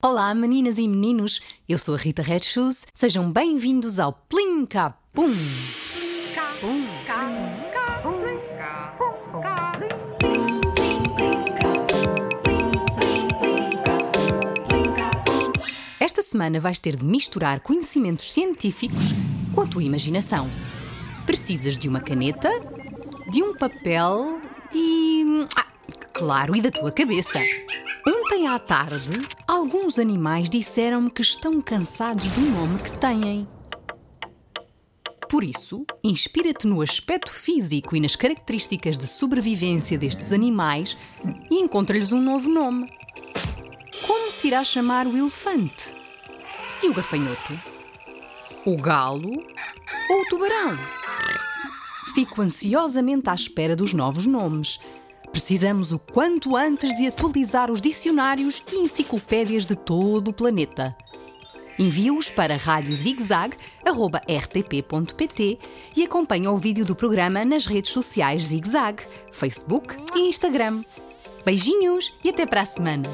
Olá, meninas e meninos. Eu sou a Rita Red Shoes. Sejam bem-vindos ao Plim Pum. Esta semana vais ter de misturar conhecimentos científicos com a tua imaginação. Precisas de uma caneta, de um papel e. Ah, claro, e da tua cabeça. Ontem à tarde, alguns animais disseram-me que estão cansados do nome que têm. Por isso, inspira-te no aspecto físico e nas características de sobrevivência destes animais e encontra-lhes um novo nome. Como se irá chamar o elefante? E o gafanhoto? O galo? Ou o tubarão? Fico ansiosamente à espera dos novos nomes. Precisamos o quanto antes de atualizar os dicionários e enciclopédias de todo o planeta. Envie-os para radiozigzag.rtp.pt e acompanhe o vídeo do programa nas redes sociais Zigzag, Facebook e Instagram. Beijinhos e até para a semana!